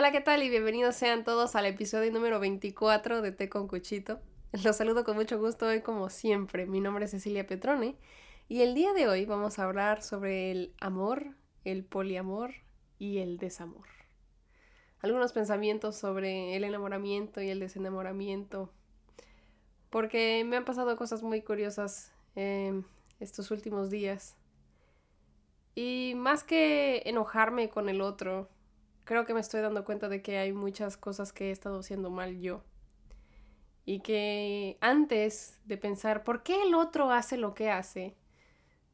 Hola, ¿qué tal? Y bienvenidos sean todos al episodio número 24 de Té con Cuchito. Los saludo con mucho gusto hoy como siempre. Mi nombre es Cecilia Petrone y el día de hoy vamos a hablar sobre el amor, el poliamor y el desamor. Algunos pensamientos sobre el enamoramiento y el desenamoramiento. Porque me han pasado cosas muy curiosas eh, estos últimos días. Y más que enojarme con el otro, creo que me estoy dando cuenta de que hay muchas cosas que he estado haciendo mal yo. Y que antes de pensar por qué el otro hace lo que hace,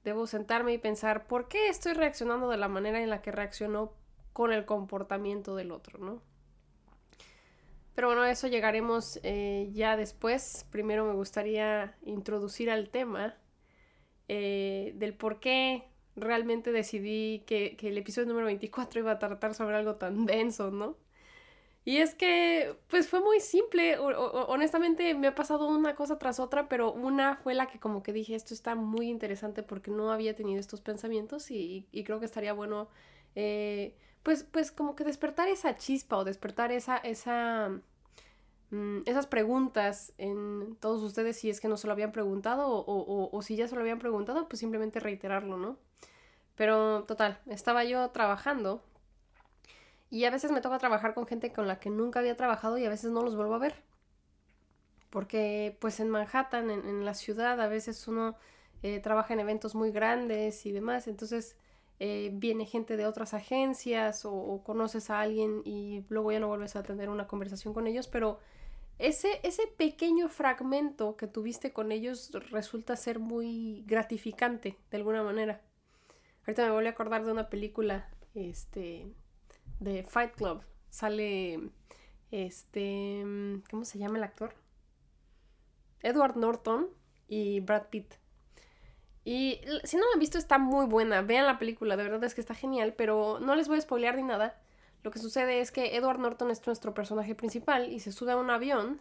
debo sentarme y pensar por qué estoy reaccionando de la manera en la que reaccionó con el comportamiento del otro, ¿no? Pero bueno, a eso llegaremos eh, ya después. Primero me gustaría introducir al tema eh, del por qué realmente decidí que, el episodio número 24 iba a tratar sobre algo tan denso, ¿no? Y es que, pues fue muy simple. honestamente, me ha pasado una cosa tras otra, pero una fue la que como que dije, esto está muy interesante porque no había tenido estos pensamientos y, creo que estaría bueno, eh, pues, pues como que despertar esa chispa o despertar esa, esa, mm, esas preguntas en todos ustedes si es que no se lo habían preguntado o, o si ya se lo habían preguntado, pues simplemente reiterarlo, ¿no? Pero total, estaba yo trabajando y a veces me toca trabajar con gente con la que nunca había trabajado y a veces no los vuelvo a ver. Porque pues en Manhattan, en, la ciudad, a veces uno eh, trabaja en eventos muy grandes y demás, entonces eh, viene gente de otras agencias o, conoces a alguien y luego ya no vuelves a tener una conversación con ellos, pero ese, ese pequeño fragmento que tuviste con ellos resulta ser muy gratificante de alguna manera. Ahorita me volví a acordar de una película, este, de Fight Club. Sale, este, ¿cómo se llama el actor? Edward Norton y Brad Pitt. Y si no la han visto, está muy buena. Vean la película, de verdad es que está genial, pero no les voy a spoilear ni nada. Lo que sucede es que Edward Norton es nuestro personaje principal y se sube a un avión.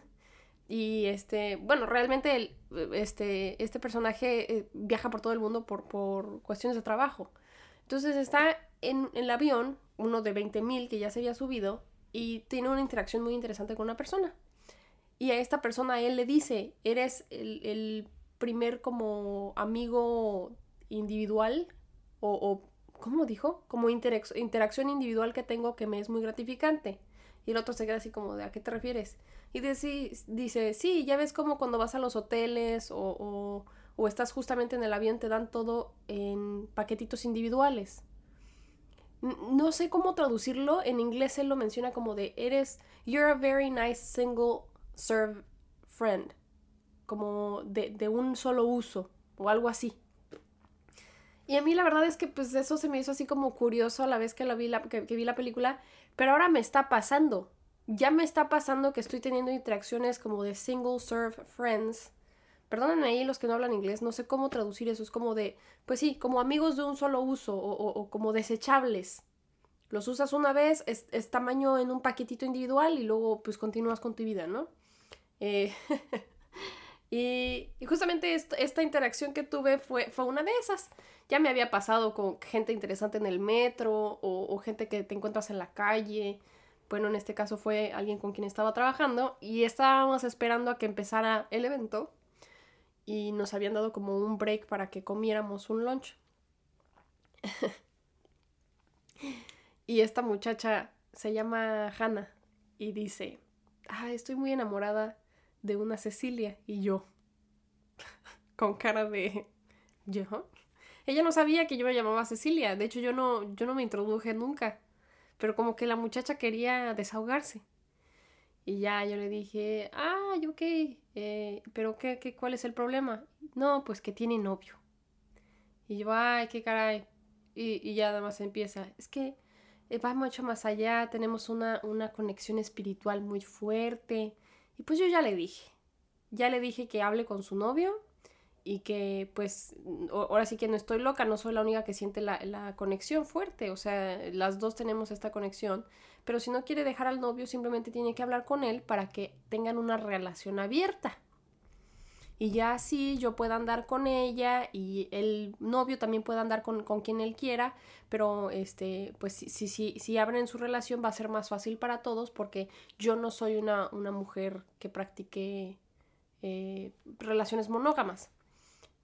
Y este, bueno, realmente el, este, este personaje eh, viaja por todo el mundo por, por cuestiones de trabajo. Entonces está en, el avión, uno de 20.000 que ya se había subido, y tiene una interacción muy interesante con una persona. Y a esta persona él le dice, eres el, primer como amigo individual o, o ¿cómo dijo? Como interacción individual que tengo que me es muy gratificante. Y el otro se queda así como de, ¿a qué te refieres? Y dice, sí, ya ves como cuando vas a los hoteles o, o, estás justamente en el avión, te dan todo en paquetitos individuales. No sé cómo traducirlo, en inglés él lo menciona como de, eres, you're a very nice single serve friend, como de, de un solo uso o algo así. Y a mí la verdad es que pues eso se me hizo así como curioso a la vez que, vi, la, que vi la película, pero ahora me está pasando ya me está pasando que estoy teniendo interacciones como de single serve friends. Perdónenme ahí los que no hablan inglés, no sé cómo traducir eso. Es como de, pues sí, como amigos de un solo uso o, como desechables. Los usas una vez, es, tamaño en un paquetito individual y luego pues continúas con tu vida, ¿no? Eh, y, justamente esta interacción que tuve fue, fue una de esas. Ya me había pasado con gente interesante en el metro o gente que te encuentras en la calle bueno, en este caso fue alguien con quien estaba trabajando y estábamos esperando a que empezara el evento y nos habían dado como un break para que comiéramos un lunch. y esta muchacha se llama Hannah y dice, ah, estoy muy enamorada de una Cecilia y yo, con cara de, yo. Ella no sabía que yo me llamaba Cecilia, de hecho yo no, yo no me introduje nunca pero como que la muchacha quería desahogarse. Y ya yo le dije, ah, ok, eh, pero qué, qué, ¿cuál es el problema? No, pues que tiene novio. Y yo, ay, qué caray. Y, y ya nada más empieza, es que eh, va mucho más allá, tenemos una, una conexión espiritual muy fuerte. Y pues yo ya le dije, ya le dije que hable con su novio y que pues ahora sí que no estoy loca, no soy la única que siente la, conexión fuerte, o sea, las dos tenemos esta conexión, pero si no quiere dejar al novio simplemente tiene que hablar con él para que tengan una relación abierta. y ya así yo pueda andar con ella y el novio también pueda andar con, quien él quiera, pero este, pues si, si, si, abren su relación va a ser más fácil para todos porque yo no soy una, una mujer que practique eh, relaciones monógamas.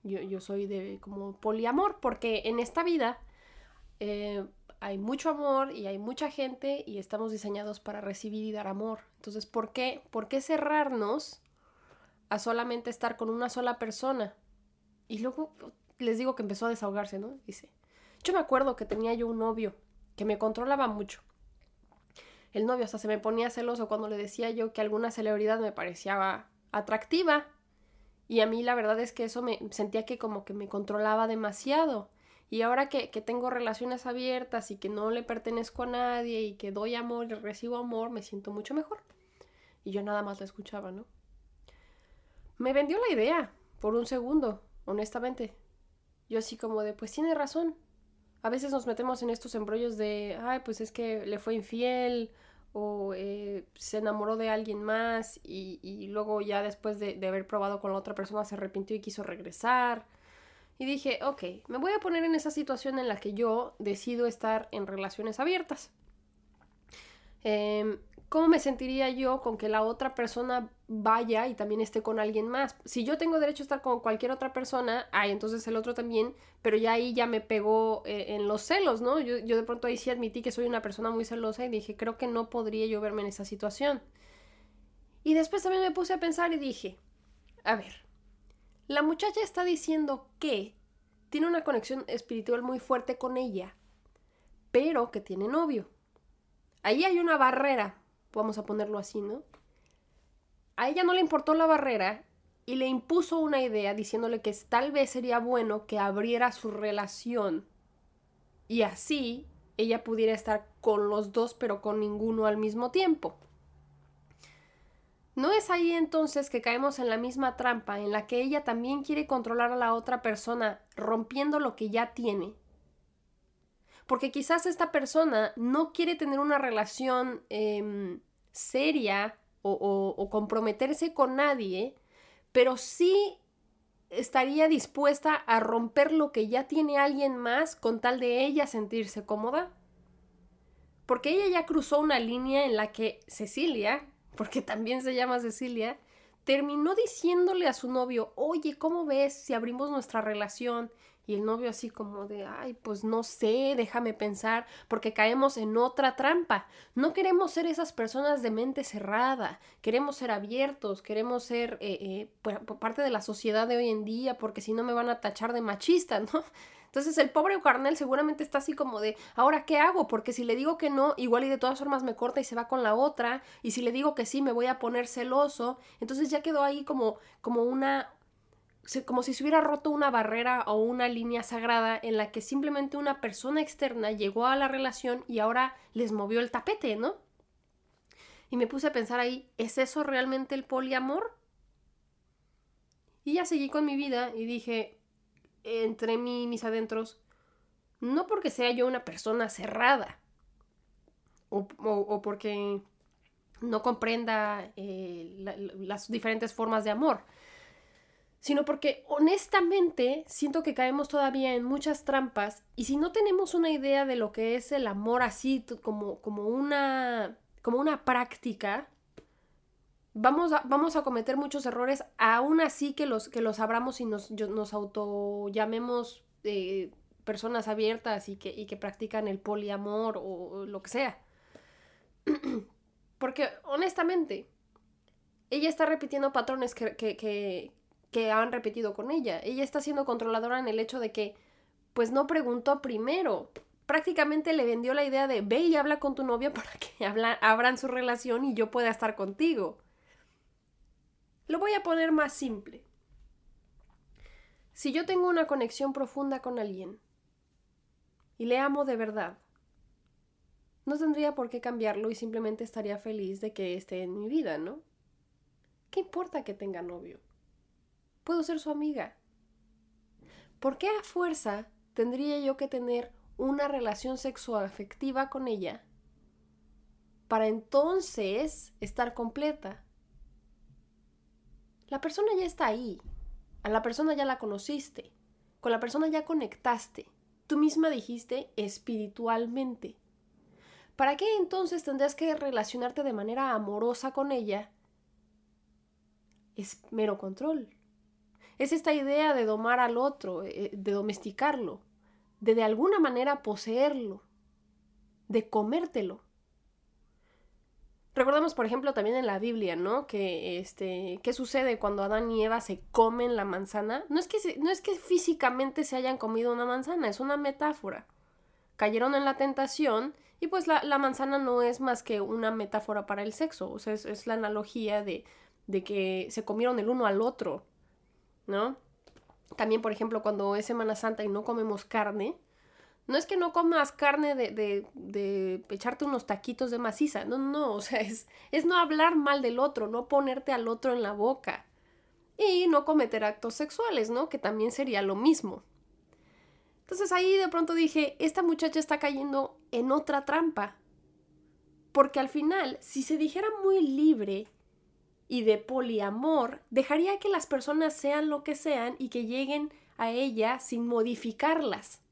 Yo, yo, soy de como poliamor porque en esta vida eh, hay mucho amor y hay mucha gente y estamos diseñados para recibir y dar amor. Entonces, ¿por qué, ¿por qué cerrarnos a solamente estar con una sola persona? Y luego les digo que empezó a desahogarse, ¿no? Dice, yo me acuerdo que tenía yo un novio que me controlaba mucho. El novio hasta se me ponía celoso cuando le decía yo que alguna celebridad me parecía atractiva. Y a mí la verdad es que eso me sentía que como que me controlaba demasiado. Y ahora que, tengo relaciones abiertas y que no le pertenezco a nadie y que doy amor y recibo amor, me siento mucho mejor. Y yo nada más la escuchaba, ¿no? Me vendió la idea por un segundo, honestamente. Yo así como de, pues tiene razón. A veces nos metemos en estos embrollos de, ay, pues es que le fue infiel o eh, se enamoró de alguien más y, luego ya después de, de haber probado con la otra persona se arrepintió y quiso regresar y dije, ok, me voy a poner en esa situación en la que yo decido estar en relaciones abiertas. Em, ¿Cómo me sentiría yo con que la otra persona vaya y también esté con alguien más? Si yo tengo derecho a estar con cualquier otra persona, ay, entonces el otro también, pero ya ahí ya me pegó eh, en los celos, ¿no? Yo, yo de pronto ahí sí admití que soy una persona muy celosa y dije, creo que no podría yo verme en esa situación. Y después también me puse a pensar y dije, a ver, la muchacha está diciendo que tiene una conexión espiritual muy fuerte con ella, pero que tiene novio. Ahí hay una barrera, vamos a ponerlo así, ¿no? A ella no le importó la barrera y le impuso una idea diciéndole que tal vez sería bueno que abriera su relación y así ella pudiera estar con los dos pero con ninguno al mismo tiempo. ¿No es ahí entonces que caemos en la misma trampa en la que ella también quiere controlar a la otra persona rompiendo lo que ya tiene? Porque quizás esta persona no quiere tener una relación em, seria o, comprometerse con nadie, pero sí estaría dispuesta a romper lo que ya tiene alguien más con tal de ella sentirse cómoda. Porque ella ya cruzó una línea en la que Cecilia, porque también se llama Cecilia, terminó diciéndole a su novio, oye, ¿cómo ves si abrimos nuestra relación? Y el novio así como de, ay, pues no sé, déjame pensar, porque caemos en otra trampa. No queremos ser esas personas de mente cerrada, queremos ser abiertos, queremos ser eh, eh, parte de la sociedad de hoy en día, porque si no me van a tachar de machista, ¿no? Entonces el pobre carnal seguramente está así como de, ahora qué hago, porque si le digo que no, igual y de todas formas me corta y se va con la otra, y si le digo que sí, me voy a poner celoso. Entonces ya quedó ahí como, como una, como si se hubiera roto una barrera o una línea sagrada en la que simplemente una persona externa llegó a la relación y ahora les movió el tapete, ¿no? Y me puse a pensar ahí, ¿es eso realmente el poliamor? Y ya seguí con mi vida y dije, entre mí mis adentros, no porque sea yo una persona cerrada o, porque no comprenda eh, las diferentes formas de amor, sino porque honestamente siento que caemos todavía en muchas trampas y si no tenemos una idea de lo que es el amor así como, como, una, como una práctica, vamos a, vamos a cometer muchos errores, aún así que los, que los abramos y nos, nos auto llamemos eh, personas abiertas y que, y que practican el poliamor o, lo que sea. Porque honestamente, ella está repitiendo patrones que, que, han repetido con ella. Ella está siendo controladora en el hecho de que, pues no preguntó primero. Prácticamente le vendió la idea de ve y habla con tu novia para que abran su relación y yo pueda estar contigo. Lo voy a poner más simple. Si yo tengo una conexión profunda con alguien y le amo de verdad, no tendría por qué cambiarlo y simplemente estaría feliz de que esté en mi vida, ¿no? ¿Qué importa que tenga novio? Puedo ser su amiga. ¿Por qué a fuerza tendría yo que tener una relación sexual afectiva con ella para entonces estar completa? La persona ya está ahí. A la persona ya la conociste, con la persona ya conectaste. Tú misma dijiste espiritualmente. ¿Para qué entonces tendrías que relacionarte de manera amorosa con ella? Es mero control. Es esta idea de domar al otro, eh, de domesticarlo, de de alguna manera poseerlo, de comértelo. Recordamos, por ejemplo, también en la Biblia, ¿no? Que, este, ¿qué sucede cuando Adán y Eva se comen la manzana? No es, que no es que físicamente se hayan comido una manzana, es una metáfora. Cayeron en la tentación y pues la, manzana no es más que una metáfora para el sexo, o sea, es, la analogía de, de que se comieron el uno al otro, ¿no? También, por ejemplo, cuando es Semana Santa y no comemos carne, no es que no comas carne de, de, de, echarte unos taquitos de maciza, no, no, o sea, es, es no hablar mal del otro, no ponerte al otro en la boca y no cometer actos sexuales, ¿no? Que también sería lo mismo. Entonces ahí de pronto dije, esta muchacha está cayendo en otra trampa. Porque al final, si se dijera muy libre y de poliamor, dejaría que las personas sean lo que sean y que lleguen a ella sin modificarlas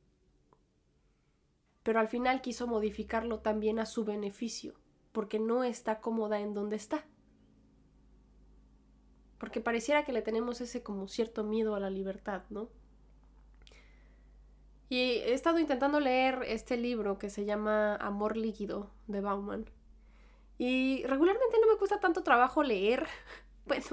pero al final quiso modificarlo también a su beneficio, porque no está cómoda en donde está. Porque pareciera que le tenemos ese como cierto miedo a la libertad, ¿no? Y he estado intentando leer este libro que se llama Amor líquido de Bauman. Y regularmente no me cuesta tanto trabajo leer. Bueno,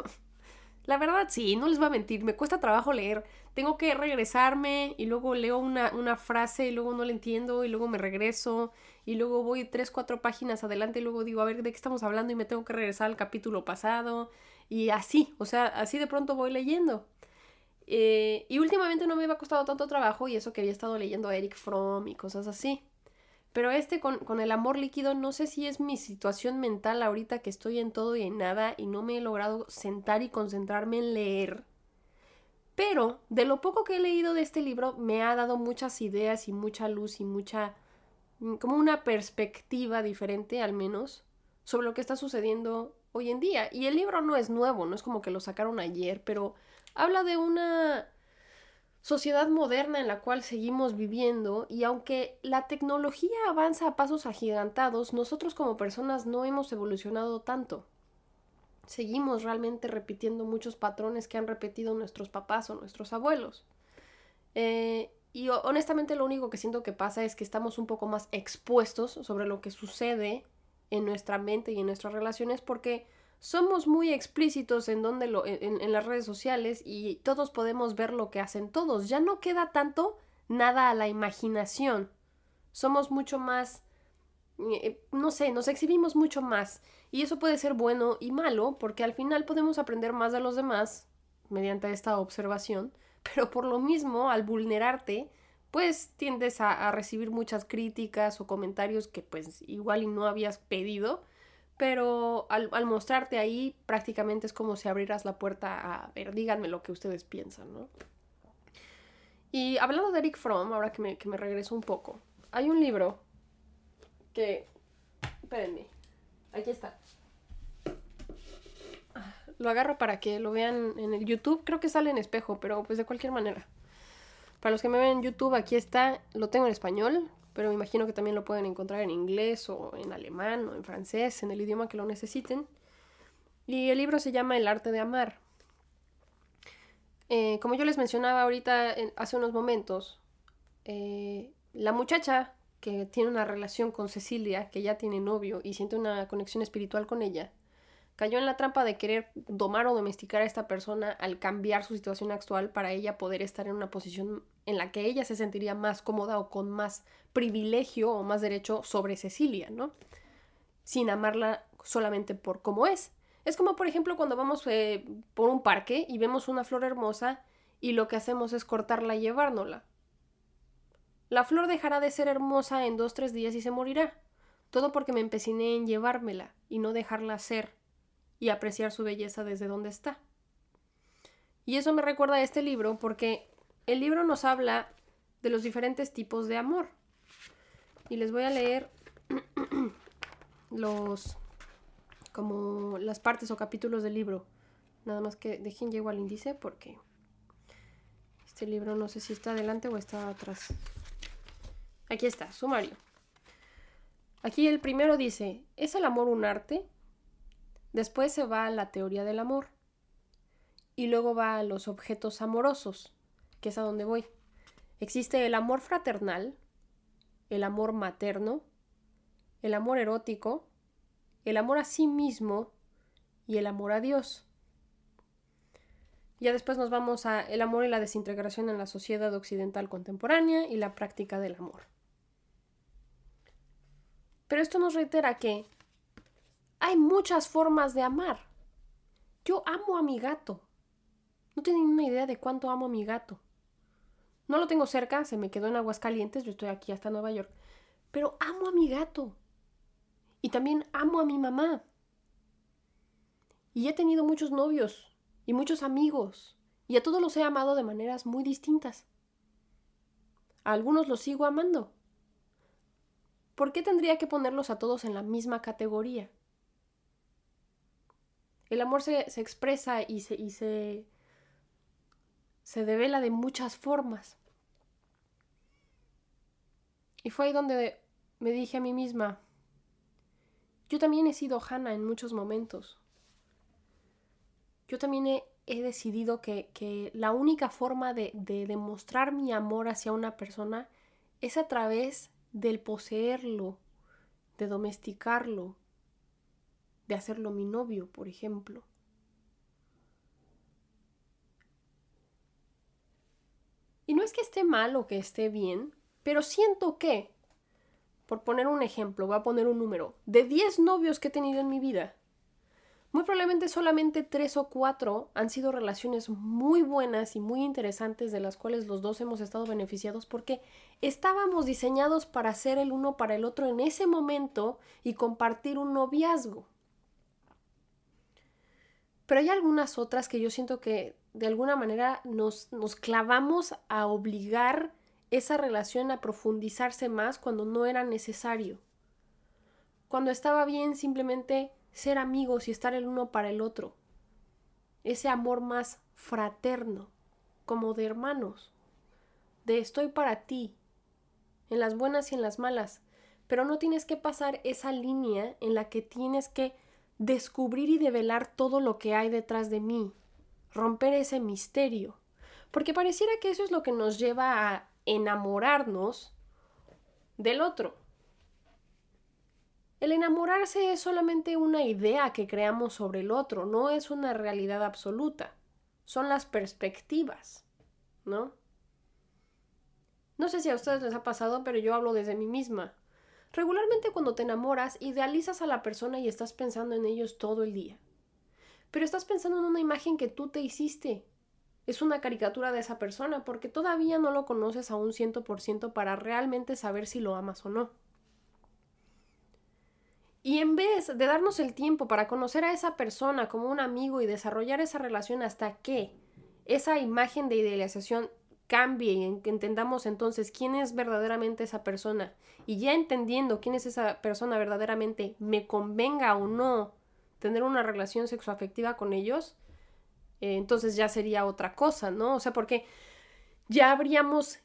la verdad sí, no les voy a mentir, me cuesta trabajo leer. Tengo que regresarme y luego leo una, una frase y luego no la entiendo y luego me regreso y luego voy tres, cuatro páginas adelante y luego digo, a ver, ¿de qué estamos hablando? Y me tengo que regresar al capítulo pasado y así, o sea, así de pronto voy leyendo. Eh, y últimamente no me había costado tanto trabajo y eso que había estado leyendo a Eric Fromm y cosas así. Pero este con, el amor líquido, no sé si es mi situación mental ahorita que estoy en todo y en nada y no me he logrado sentar y concentrarme en leer. Pero de lo poco que he leído de este libro me ha dado muchas ideas y mucha luz y mucha... Mm, como una perspectiva diferente al menos sobre lo que está sucediendo hoy en día. Y el libro no es nuevo, no es como que lo sacaron ayer, pero habla de una sociedad moderna en la cual seguimos viviendo y aunque la tecnología avanza a pasos agigantados, nosotros como personas no hemos evolucionado tanto. Seguimos realmente repitiendo muchos patrones que han repetido nuestros papás o nuestros abuelos. Eh, y honestamente lo único que siento que pasa es que estamos un poco más expuestos sobre lo que sucede en nuestra mente y en nuestras relaciones porque somos muy explícitos en, donde lo, en, las redes sociales y todos podemos ver lo que hacen todos. Ya no queda tanto nada a la imaginación. Somos mucho más, eh, no sé, nos exhibimos mucho más. Y eso puede ser bueno y malo porque al final podemos aprender más de los demás mediante esta observación. Pero por lo mismo, al vulnerarte, pues tiendes a, a recibir muchas críticas o comentarios que pues igual y no habías pedido pero al, mostrarte ahí prácticamente es como si abrieras la puerta a ver, díganme lo que ustedes piensan, ¿no? Y hablando de Eric Fromm, ahora que me, que me regreso un poco, hay un libro que... Espérenme, aquí está. Lo agarro para que lo vean en el YouTube, creo que sale en espejo, pero pues de cualquier manera. Para los que me ven en YouTube, aquí está, lo tengo en español, pero me imagino que también lo pueden encontrar en inglés o en alemán o en francés, en el idioma que lo necesiten. Y el libro se llama El arte de amar. Eh, como yo les mencionaba ahorita hace unos momentos, eh, la muchacha que tiene una relación con Cecilia, que ya tiene novio y siente una conexión espiritual con ella, cayó en la trampa de querer domar o domesticar a esta persona al cambiar su situación actual para ella poder estar en una posición en la que ella se sentiría más cómoda o con más privilegio o más derecho sobre Cecilia, ¿no? Sin amarla solamente por cómo es. Es como, por ejemplo, cuando vamos eh, por un parque y vemos una flor hermosa y lo que hacemos es cortarla y llevárnosla. La flor dejará de ser hermosa en dos, tres días y se morirá. Todo porque me empeciné en llevármela y no dejarla ser y apreciar su belleza desde donde está. Y eso me recuerda a este libro porque el libro nos habla de los diferentes tipos de amor. Y les voy a leer los como las partes o capítulos del libro. Nada más que dejen llego al índice porque Este libro no sé si está adelante o está atrás. Aquí está, sumario. Aquí el primero dice, ¿es el amor un arte? Después se va a la teoría del amor. Y luego va a los objetos amorosos, que es a donde voy. Existe el amor fraternal, el amor materno, el amor erótico, el amor a sí mismo y el amor a Dios. Ya después nos vamos a el amor y la desintegración en la sociedad occidental contemporánea y la práctica del amor. Pero esto nos reitera que hay muchas formas de amar. Yo amo a mi gato. No tienen una idea de cuánto amo a mi gato. No lo tengo cerca, se me quedó en Aguascalientes, yo estoy aquí hasta Nueva York. Pero amo a mi gato. Y también amo a mi mamá. Y he tenido muchos novios y muchos amigos. Y a todos los he amado de maneras muy distintas. A algunos los sigo amando. ¿Por qué tendría que ponerlos a todos en la misma categoría? El amor se, expresa y se, y se, se devela de muchas formas. Y fue ahí donde me dije a mí misma, yo también he sido Hannah en muchos momentos. Yo también he, decidido que, que, la única forma de, de demostrar mi amor hacia una persona es a través del poseerlo, de domesticarlo, de hacerlo mi novio, por ejemplo. Y no es que esté mal o que esté bien, pero siento que, por poner un ejemplo, voy a poner un número, de 10 novios que he tenido en mi vida, muy probablemente solamente tres o cuatro han sido relaciones muy buenas y muy interesantes de las cuales los dos hemos estado beneficiados porque estábamos diseñados para ser el uno para el otro en ese momento y compartir un noviazgo. Pero hay algunas otras que yo siento que de alguna manera nos, nos clavamos a obligar esa relación a profundizarse más cuando no era necesario. Cuando estaba bien simplemente ser amigos y estar el uno para el otro. Ese amor más fraterno, como de hermanos, de estoy para ti, en las buenas y en las malas, pero no tienes que pasar esa línea en la que tienes que descubrir y develar todo lo que hay detrás de mí, romper ese misterio, porque pareciera que eso es lo que nos lleva a enamorarnos del otro. El enamorarse es solamente una idea que creamos sobre el otro, no es una realidad absoluta. Son las perspectivas, ¿no? No sé si a ustedes les ha pasado, pero yo hablo desde mí misma. Regularmente cuando te enamoras, idealizas a la persona y estás pensando en ellos todo el día. Pero estás pensando en una imagen que tú te hiciste. Es una caricatura de esa persona porque todavía no lo conoces a un ciento por ciento para realmente saber si lo amas o no. Y en vez de darnos el tiempo para conocer a esa persona como un amigo y desarrollar esa relación hasta que esa imagen de idealización cambie y entendamos entonces quién es verdaderamente esa persona y ya entendiendo quién es esa persona verdaderamente me convenga o no tener una relación sexoafectiva con ellos, eh, entonces ya sería otra cosa, ¿no? O sea, porque ya habríamos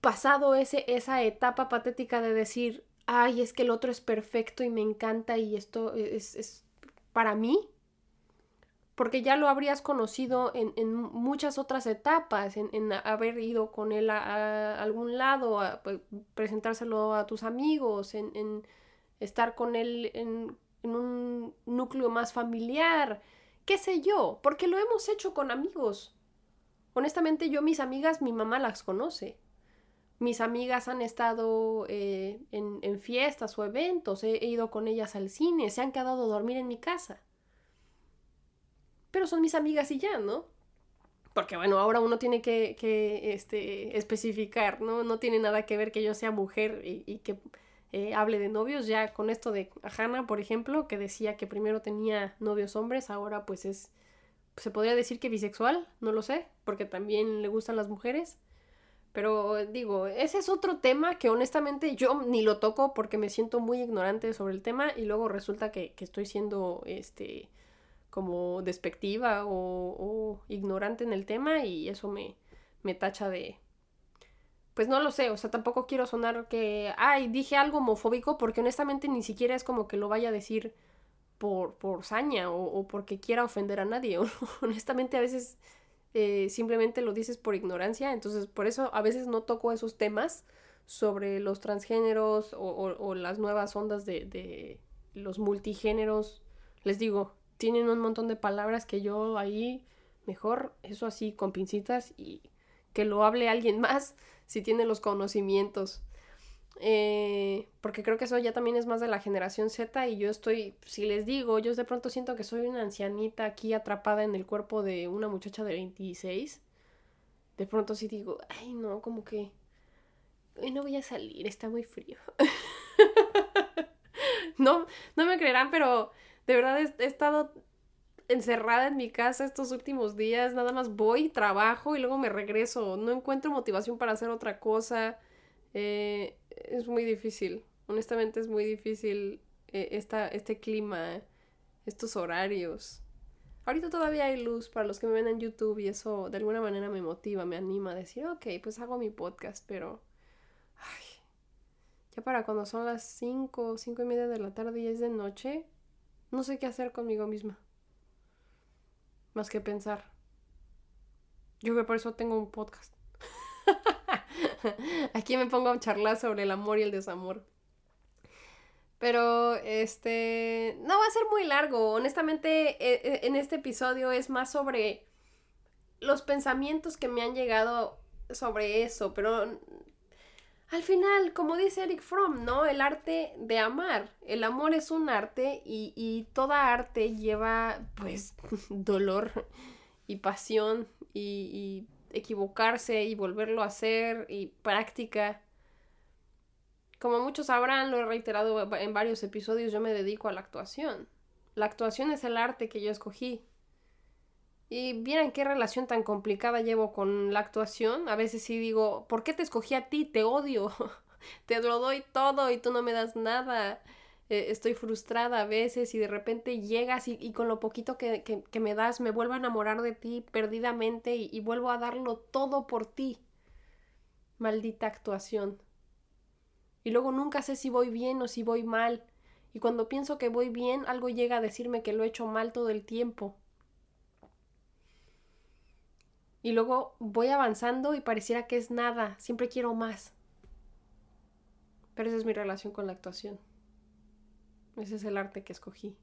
pasado ese, esa etapa patética de decir, ay, es que el otro es perfecto y me encanta y esto es, para mí, porque ya lo habrías conocido en, muchas otras etapas, en, haber ido con él a, algún lado, a, pues, presentárselo a tus amigos, en, estar con él en, un núcleo más familiar, qué sé yo, porque lo hemos hecho con amigos. Honestamente, yo mis amigas, mi mamá las conoce. Mis amigas han estado eh, en, fiestas o eventos, he, ido con ellas al cine, se han quedado a dormir en mi casa. Pero son mis amigas y ya, ¿no? Porque bueno, ahora uno tiene que, que este, especificar, ¿no? No tiene nada que ver que yo sea mujer y, que eh, hable de novios. Ya con esto de Hannah, por ejemplo, que decía que primero tenía novios hombres, ahora pues es, se podría decir que bisexual, no lo sé, porque también le gustan las mujeres. Pero digo, ese es otro tema que honestamente yo ni lo toco porque me siento muy ignorante sobre el tema y luego resulta que, estoy siendo este como despectiva o, ignorante en el tema y eso me, me tacha de... Pues no lo sé, o sea, tampoco quiero sonar que, ay, dije algo homofóbico porque honestamente ni siquiera es como que lo vaya a decir por, por saña o, porque quiera ofender a nadie. honestamente a veces eh, simplemente lo dices por ignorancia, entonces por eso a veces no toco esos temas sobre los transgéneros o, las nuevas ondas de, de los multigéneros. Les digo, tienen un montón de palabras que yo ahí mejor eso así con pincitas y que lo hable alguien más si tiene los conocimientos. Eh, porque creo que eso ya también es más de la generación Z y yo estoy, si les digo, yo de pronto siento que soy una ancianita aquí atrapada en el cuerpo de una muchacha de 26. De pronto sí digo, ay no, como que hoy no voy a salir, está muy frío. no, no me creerán, pero de verdad he, estado encerrada en mi casa estos últimos días, nada más voy, trabajo y luego me regreso, no encuentro motivación para hacer otra cosa, eh, es muy difícil, honestamente es muy difícil eh, este clima, estos horarios. Ahorita todavía hay luz para los que me ven en YouTube y eso de alguna manera me motiva, me anima a decir, ok, pues hago mi podcast, pero... Ya para cuando son las 5, 5 y media de la tarde y es de noche, no sé qué hacer conmigo misma. Más que pensar. Yo que por eso tengo un podcast. Aquí me pongo a charlar sobre el amor y el desamor. Pero, este, no va a ser muy largo. Honestamente, e, e, en este episodio es más sobre los pensamientos que me han llegado sobre eso, pero al final, como dice Eric Fromm, ¿no? El arte de amar. El amor es un arte y, y toda arte lleva, pues, dolor y pasión y, y equivocarse y volverlo a hacer y práctica. Como muchos sabrán, lo he reiterado en varios episodios, yo me dedico a la actuación. La actuación es el arte que yo escogí. Y miren qué relación tan complicada llevo con la actuación. A veces sí digo, ¿por qué te escogí a ti? Te odio. te lo doy todo y tú no me das nada. Eh, estoy frustrada a veces y de repente llegas y, con lo poquito que, me das me vuelvo a enamorar de ti perdidamente y, y vuelvo a darlo todo por ti. Maldita actuación. Y luego nunca sé si voy bien o si voy mal. Y cuando pienso que voy bien, algo llega a decirme que lo he hecho mal todo el tiempo. Y luego voy avanzando y pareciera que es nada, siempre quiero más. Pero esa es mi relación con la actuación. Ese es el arte que escogí.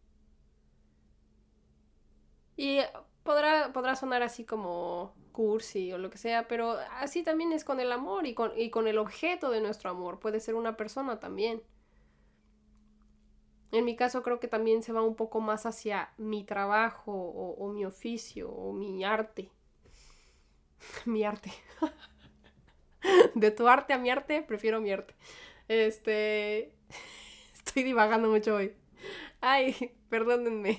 Y podrá, podrá sonar así como cursi o lo que sea, pero así también es con el amor y con, y con el objeto de nuestro amor. Puede ser una persona también. En mi caso creo que también se va un poco más hacia mi trabajo o mi oficio o mi arte. mi arte. De tu arte a mi arte, prefiero mi arte. Este. Estoy divagando mucho hoy. Ay, perdónenme.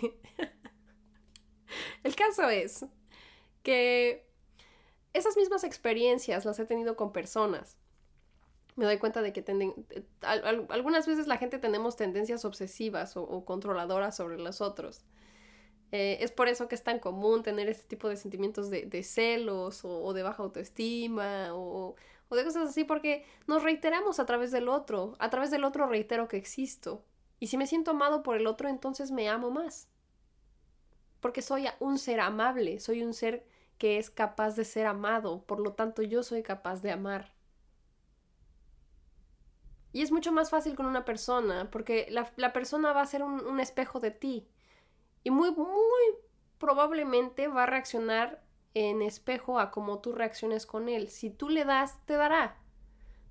El caso es que esas mismas experiencias las he tenido con personas. Me doy cuenta de que algunas veces la gente tenemos tendencias obsesivas o controladoras sobre los otros. Eh, es por eso que es tan común tener este tipo de sentimientos de, celos o, de baja autoestima o, o, de cosas así porque nos reiteramos a través del otro. A través del otro reitero que existo. Y si me siento amado por el otro, entonces me amo más. Porque soy un ser amable, soy un ser que es capaz de ser amado, por lo tanto yo soy capaz de amar. Y es mucho más fácil con una persona, porque la, persona va a ser un espejo de ti. Y muy, muy probablemente va a reaccionar en espejo a cómo tú reacciones con él. Si tú le das, te dará.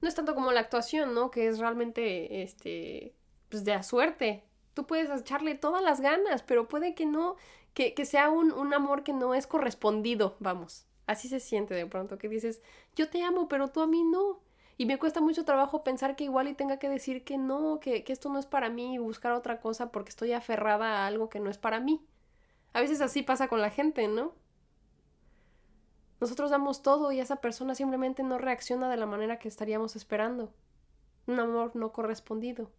No es tanto como la actuación, ¿no? Que es realmente, este, pues de a suerte. Tú puedes echarle todas las ganas, pero puede que no, que, que sea un, un amor que no es correspondido, vamos. Así se siente de pronto, que dices, yo te amo, pero tú a mí no. Y me cuesta mucho trabajo pensar que igual y tenga que decir que no, que, esto no es para mí y buscar otra cosa porque estoy aferrada a algo que no es para mí. A veces así pasa con la gente, ¿no? Nosotros damos todo y esa persona simplemente no reacciona de la manera que estaríamos esperando. Un amor no correspondido.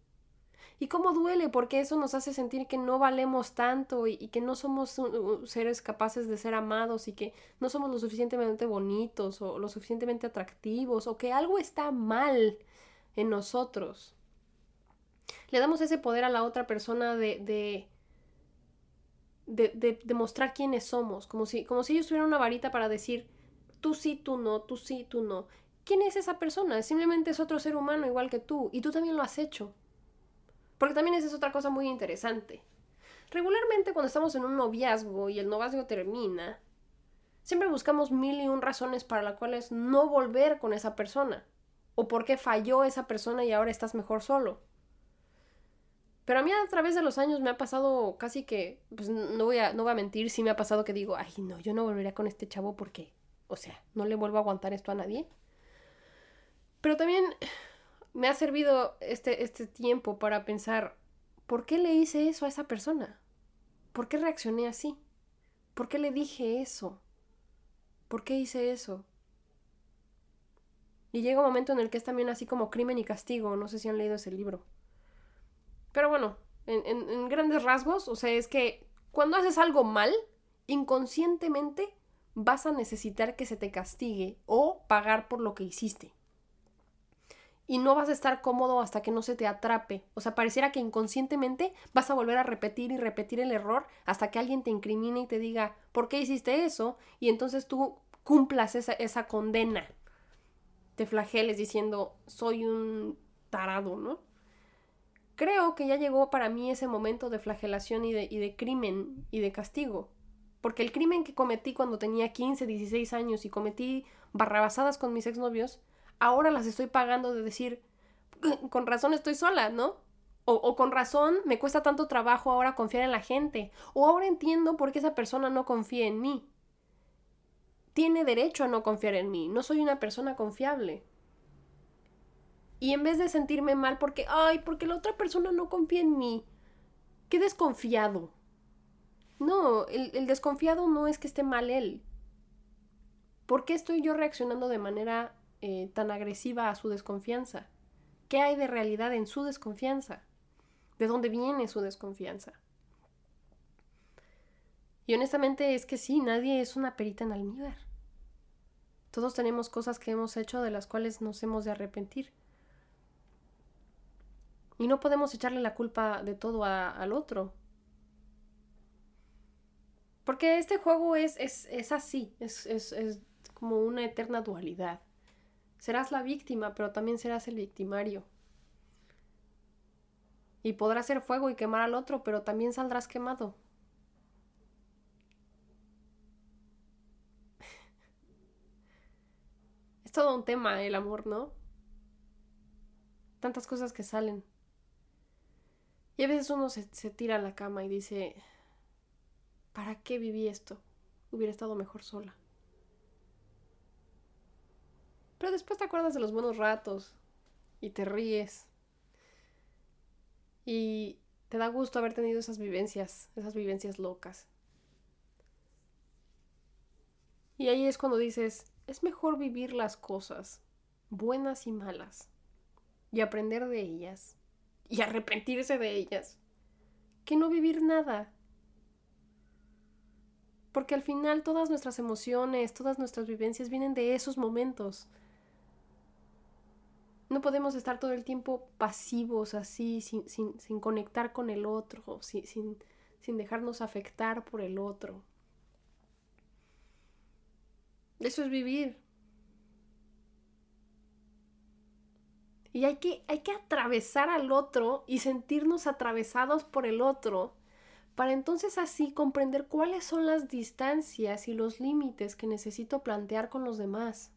Y cómo duele, porque eso nos hace sentir que no valemos tanto y, que no somos seres capaces de ser amados y que no somos lo suficientemente bonitos o lo suficientemente atractivos o que algo está mal en nosotros. Le damos ese poder a la otra persona de, de, de, de mostrar quiénes somos, como si, como si ellos tuvieran una varita para decir, tú sí, tú no, tú sí, tú no. ¿Quién es esa persona? Simplemente es otro ser humano igual que tú y tú también lo has hecho. Porque también esa es otra cosa muy interesante. Regularmente cuando estamos en un noviazgo y el noviazgo termina, siempre buscamos mil y un razones para las cuales no volver con esa persona. O por qué falló esa persona y ahora estás mejor solo. Pero a mí a través de los años me ha pasado casi que, pues no voy a, no voy a mentir, sí me ha pasado que digo, ay no, yo no volvería con este chavo porque, o sea, no le vuelvo a aguantar esto a nadie. Pero también me ha servido este, este tiempo para pensar, ¿por qué le hice eso a esa persona? ¿Por qué reaccioné así? ¿Por qué le dije eso? ¿Por qué hice eso? Y llega un momento en el que es también así como crimen y castigo, no sé si han leído ese libro. Pero bueno, en, en grandes rasgos, o sea, es que cuando haces algo mal, inconscientemente vas a necesitar que se te castigue o pagar por lo que hiciste y no vas a estar cómodo hasta que no se te atrape. O sea, pareciera que inconscientemente vas a volver a repetir y repetir el error hasta que alguien te incrimine y te diga, ¿por qué hiciste eso? Y entonces tú cumplas esa, esa condena. Te flageles diciendo, soy un tarado, ¿no? Creo que ya llegó para mí ese momento de flagelación y de, y de crimen y de castigo. Porque el crimen que cometí cuando tenía 15, 16 años y cometí barrabasadas con mis exnovios, ahora las estoy pagando de decir, con razón estoy sola, ¿no? O, con razón me cuesta tanto trabajo ahora confiar en la gente. O ahora entiendo por qué esa persona no confía en mí. Tiene derecho a no confiar en mí. No soy una persona confiable. Y en vez de sentirme mal porque, ay, porque la otra persona no confía en mí, qué desconfiado. No, el, el desconfiado no es que esté mal él. ¿Por qué estoy yo reaccionando de manera eh, tan agresiva a su desconfianza? ¿Qué hay de realidad en su desconfianza? ¿De dónde viene su desconfianza? Y honestamente es que sí, nadie es una perita en almíbar. Todos tenemos cosas que hemos hecho de las cuales nos hemos de arrepentir. Y no podemos echarle la culpa de todo al otro. Porque este juego es, es, es así, es, es como una eterna dualidad. Serás la víctima, pero también serás el victimario. Y podrás hacer fuego y quemar al otro, pero también saldrás quemado. Es todo un tema el amor, ¿no? Tantas cosas que salen. Y a veces uno se, se tira a la cama y dice, ¿para qué viví esto? Hubiera estado mejor sola. Pero después te acuerdas de los buenos ratos y te ríes. Y te da gusto haber tenido esas vivencias, esas vivencias locas. Y ahí es cuando dices, es mejor vivir las cosas, buenas y malas, y aprender de ellas, y arrepentirse de ellas, que no vivir nada. Porque al final todas nuestras emociones, todas nuestras vivencias vienen de esos momentos, no podemos estar todo el tiempo pasivos así, sin, sin, conectar con el otro, sin, sin dejarnos afectar por el otro. Eso es vivir. Y hay que, hay que atravesar al otro y sentirnos atravesados por el otro para entonces así comprender cuáles son las distancias y los límites que necesito plantear con los demás.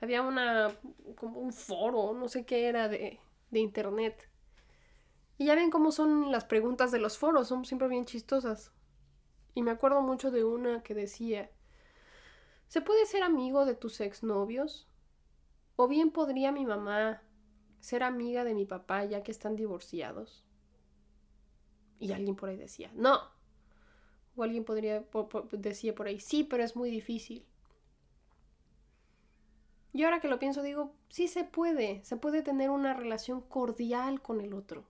Había una, como un foro, no sé qué era de, de internet. Y ya ven cómo son las preguntas de los foros, son siempre bien chistosas. Y me acuerdo mucho de una que decía, ¿se puede ser amigo de tus exnovios? ¿O bien podría mi mamá ser amiga de mi papá ya que están divorciados? Y alguien por ahí decía, no. O alguien podría decía por ahí, sí, pero es muy difícil. Y ahora que lo pienso digo, sí se puede, se puede tener una relación cordial con el otro.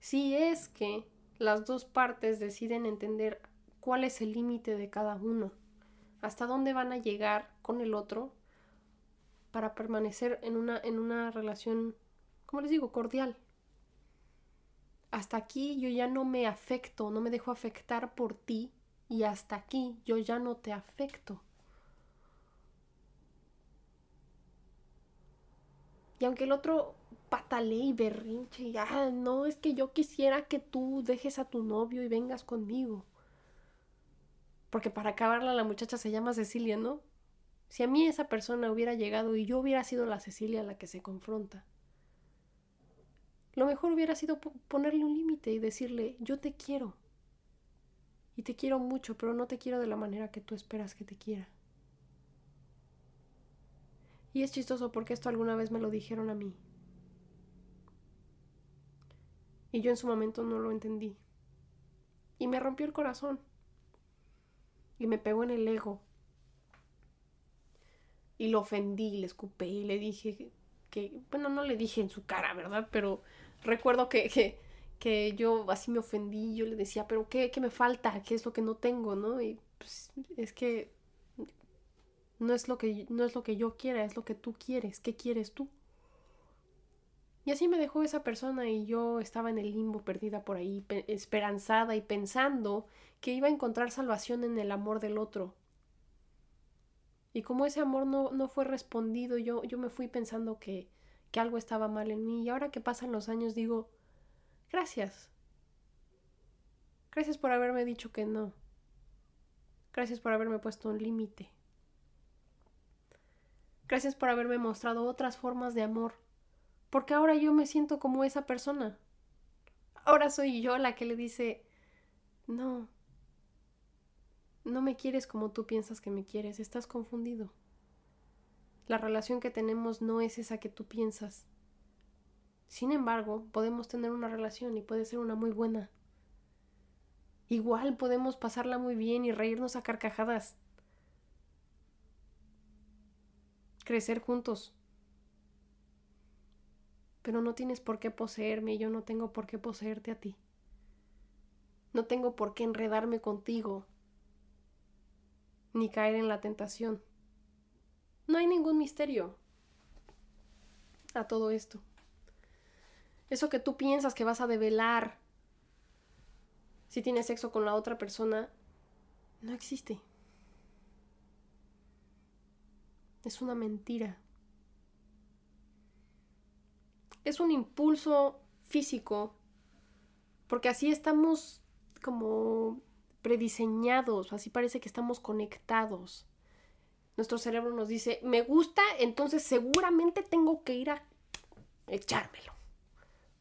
Si es que las dos partes deciden entender cuál es el límite de cada uno, hasta dónde van a llegar con el otro para permanecer en una, en una relación, como les digo, cordial. Hasta aquí yo ya no me afecto, no me dejo afectar por ti y hasta aquí yo ya no te afecto. Y aunque el otro patalee y berrinche, y, ah, no, es que yo quisiera que tú dejes a tu novio y vengas conmigo. Porque para acabarla la muchacha se llama Cecilia, ¿no? Si a mí esa persona hubiera llegado y yo hubiera sido la Cecilia la que se confronta, lo mejor hubiera sido ponerle un límite y decirle, yo te quiero. Y te quiero mucho, pero no te quiero de la manera que tú esperas que te quiera. Y es chistoso porque esto alguna vez me lo dijeron a mí. Y yo en su momento no lo entendí. Y me rompió el corazón. Y me pegó en el ego. Y lo ofendí, le escupé y le dije que, bueno, no le dije en su cara, ¿verdad? Pero recuerdo que, que, que yo así me ofendí, yo le decía, pero qué, ¿qué me falta? ¿Qué es lo que no tengo? ¿No? Y pues es que no es lo que no es lo que yo quiera, es lo que tú quieres. ¿Qué quieres tú? Y así me dejó esa persona y yo estaba en el limbo perdida por ahí, esperanzada y pensando que iba a encontrar salvación en el amor del otro. Y como ese amor no, no fue respondido, yo, yo me fui pensando que, que algo estaba mal en mí. Y ahora que pasan los años digo, gracias. Gracias por haberme dicho que no. Gracias por haberme puesto un límite. Gracias por haberme mostrado otras formas de amor, porque ahora yo me siento como esa persona. Ahora soy yo la que le dice, no, no me quieres como tú piensas que me quieres, estás confundido. La relación que tenemos no es esa que tú piensas. Sin embargo, podemos tener una relación y puede ser una muy buena. Igual podemos pasarla muy bien y reírnos a carcajadas. Crecer juntos. Pero no tienes por qué poseerme y yo no tengo por qué poseerte a ti. No tengo por qué enredarme contigo, ni caer en la tentación. No hay ningún misterio a todo esto. Eso que tú piensas que vas a develar si tienes sexo con la otra persona, no existe. Es una mentira. Es un impulso físico, porque así estamos como prediseñados, así parece que estamos conectados. Nuestro cerebro nos dice, me gusta, entonces seguramente tengo que ir a echármelo.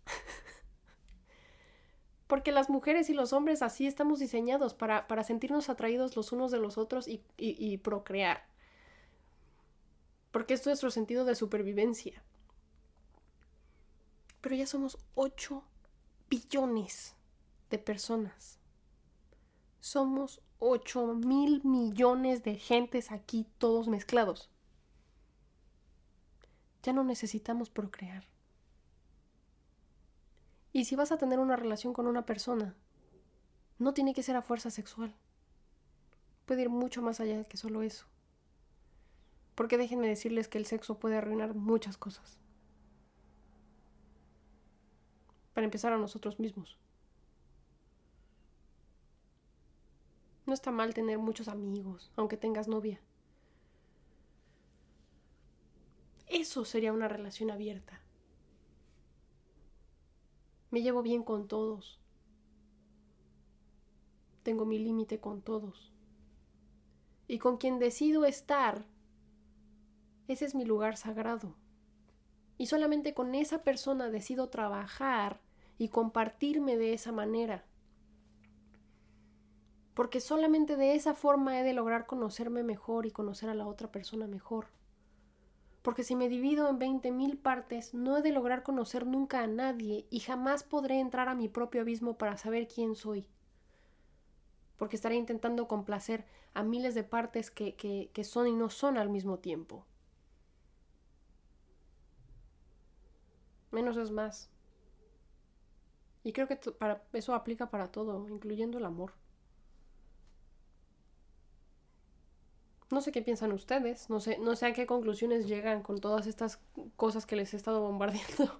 Porque las mujeres y los hombres así estamos diseñados para, sentirnos atraídos los unos de los otros y procrear porque es nuestro sentido de supervivencia. Pero ya somos 8 billones de personas. Somos 8 mil millones de gentes aquí, todos mezclados. Ya no necesitamos procrear. Y si vas a tener una relación con una persona, no tiene que ser a fuerza sexual. Puede ir mucho más allá que solo eso. Porque déjenme decirles que el sexo puede arruinar muchas cosas. Para empezar a nosotros mismos. No está mal tener muchos amigos, aunque tengas novia. Eso sería una relación abierta. Me llevo bien con todos. Tengo mi límite con todos. Y con quien decido estar ese es mi lugar sagrado. Y solamente con esa persona decido trabajar y compartirme de esa manera. Porque solamente de esa forma he de lograr conocerme mejor y conocer a la otra persona mejor. Porque si me divido en veinte mil partes, no he de lograr conocer nunca a nadie y jamás podré entrar a mi propio abismo para saber quién soy. porque estaré intentando complacer a miles de partes que, que son y no son al mismo tiempo. Menos es más. Y creo que para eso aplica para todo, incluyendo el amor. No sé qué piensan ustedes, no sé, no sé a qué conclusiones llegan con todas estas cosas que les he estado bombardeando.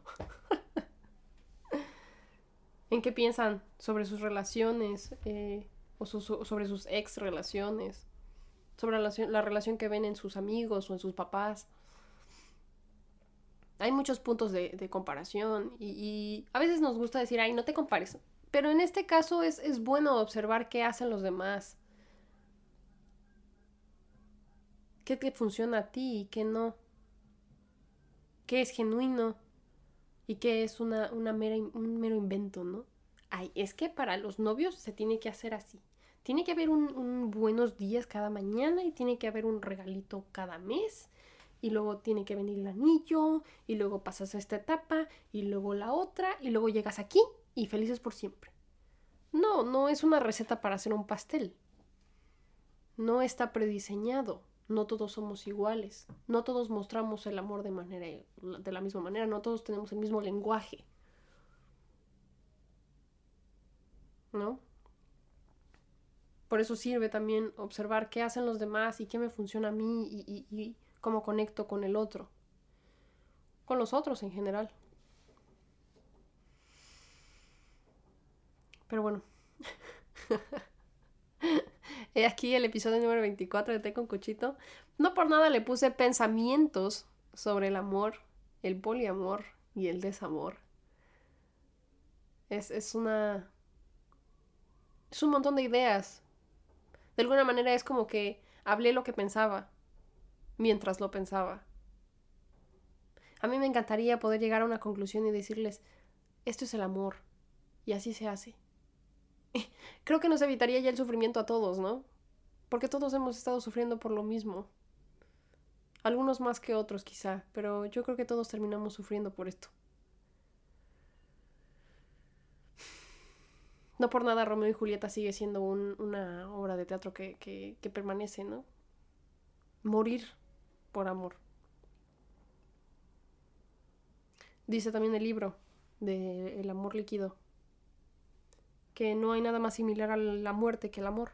¿En qué piensan sobre sus relaciones eh, o sobre sus ex relaciones? Sobre la relación, que ven en sus amigos o en sus papás. Hay muchos puntos de, comparación y, a veces nos gusta decir, ay, no te compares. Pero en este caso es, es bueno observar qué hacen los demás qué te funciona a ti y qué no, qué es genuino y qué es una, una mera, un mero invento, ¿no? Ay, es que para los novios se tiene que hacer así. Tiene que haber un, buenos días cada mañana y tiene que haber un regalito cada mes y luego tiene que venir el anillo y luego pasas a esta etapa y luego la otra y luego llegas aquí y felices por siempre. No, no es una receta para hacer un pastel. No está prediseñado no todos somos iguales, no todos mostramos el amor de manera de la misma manera, no todos tenemos el mismo lenguaje. ¿No? Por eso sirve también observar qué hacen los demás y qué me funciona a mí y, cómo conecto con el otro. Con los otros en general. Pero bueno. He aquí el episodio número 24 de Té con Cuchito. No por nada le puse pensamientos sobre el amor, el poliamor y el desamor. Es, es una... Es un montón de ideas. De alguna manera es como que hablé lo que pensaba mientras lo pensaba. A mí me encantaría poder llegar a una conclusión y decirles, esto es el amor, y así se hace. creo que nos evitaría ya el sufrimiento a todos, ¿no? Porque todos hemos estado sufriendo por lo mismo. Algunos más que otros quizá, pero yo creo que todos terminamos sufriendo por esto. No por nada Romeo y Julieta sigue siendo una obra de teatro que, que permanece, ¿no? Morir por amor. Dice también el libro de El amor líquido que no hay nada más similar a la muerte que el amor.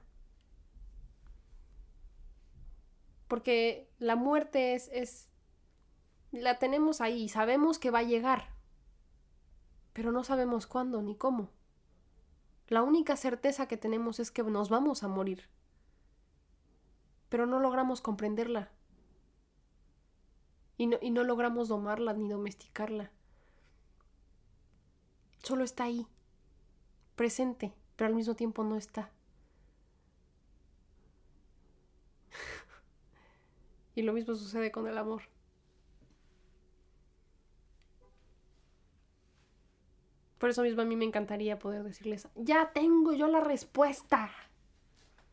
Porque la muerte es, es, la tenemos ahí, sabemos que va a llegar, pero no sabemos cuándo ni cómo. La única certeza que tenemos es que nos vamos a morir, pero no logramos comprenderla. Y no, y no logramos domarla ni domesticarla. Solo está ahí presente, pero al mismo tiempo no está. y lo mismo sucede con el amor. Por eso mismo a mí me encantaría poder decirles, ya tengo yo la respuesta.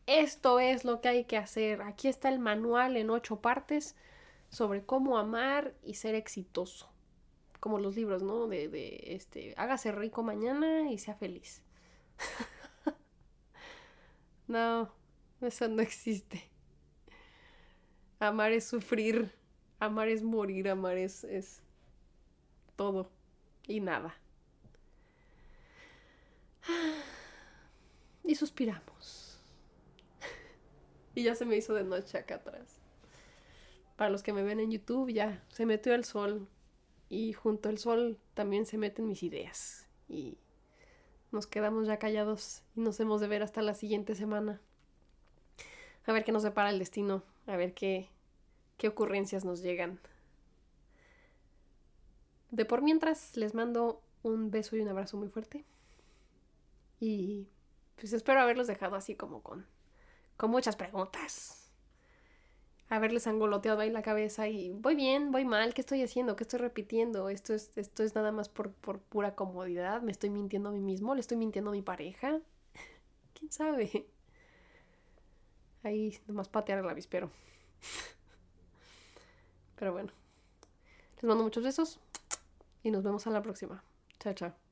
Esto es lo que hay que hacer. Aquí está el manual en ocho partes sobre cómo amar y ser exitoso. Como los libros, ¿no? De, de este, hágase rico mañana y sea feliz. no, eso no existe. Amar es sufrir, amar es morir, amar es, es todo y nada. Y suspiramos. Y ya se me hizo de noche acá atrás. Para los que me ven en YouTube, ya se metió el sol. Y junto al sol también se meten mis ideas. Y nos quedamos ya callados y nos hemos de ver hasta la siguiente semana. A ver qué nos depara el destino, a ver qué, qué ocurrencias nos llegan. De por mientras, les mando un beso y un abrazo muy fuerte. Y pues espero haberlos dejado así como con, con muchas preguntas haberles angoloteado ahí la cabeza y voy bien, voy mal, ¿qué estoy haciendo? ¿Qué estoy repitiendo? Esto es, esto es nada más por, por pura comodidad, me estoy mintiendo a mí mismo, le estoy mintiendo a mi pareja. ¿Quién sabe? Ahí nomás patear el avispero. Pero bueno. Les mando muchos besos y nos vemos a la próxima. Chao, chao.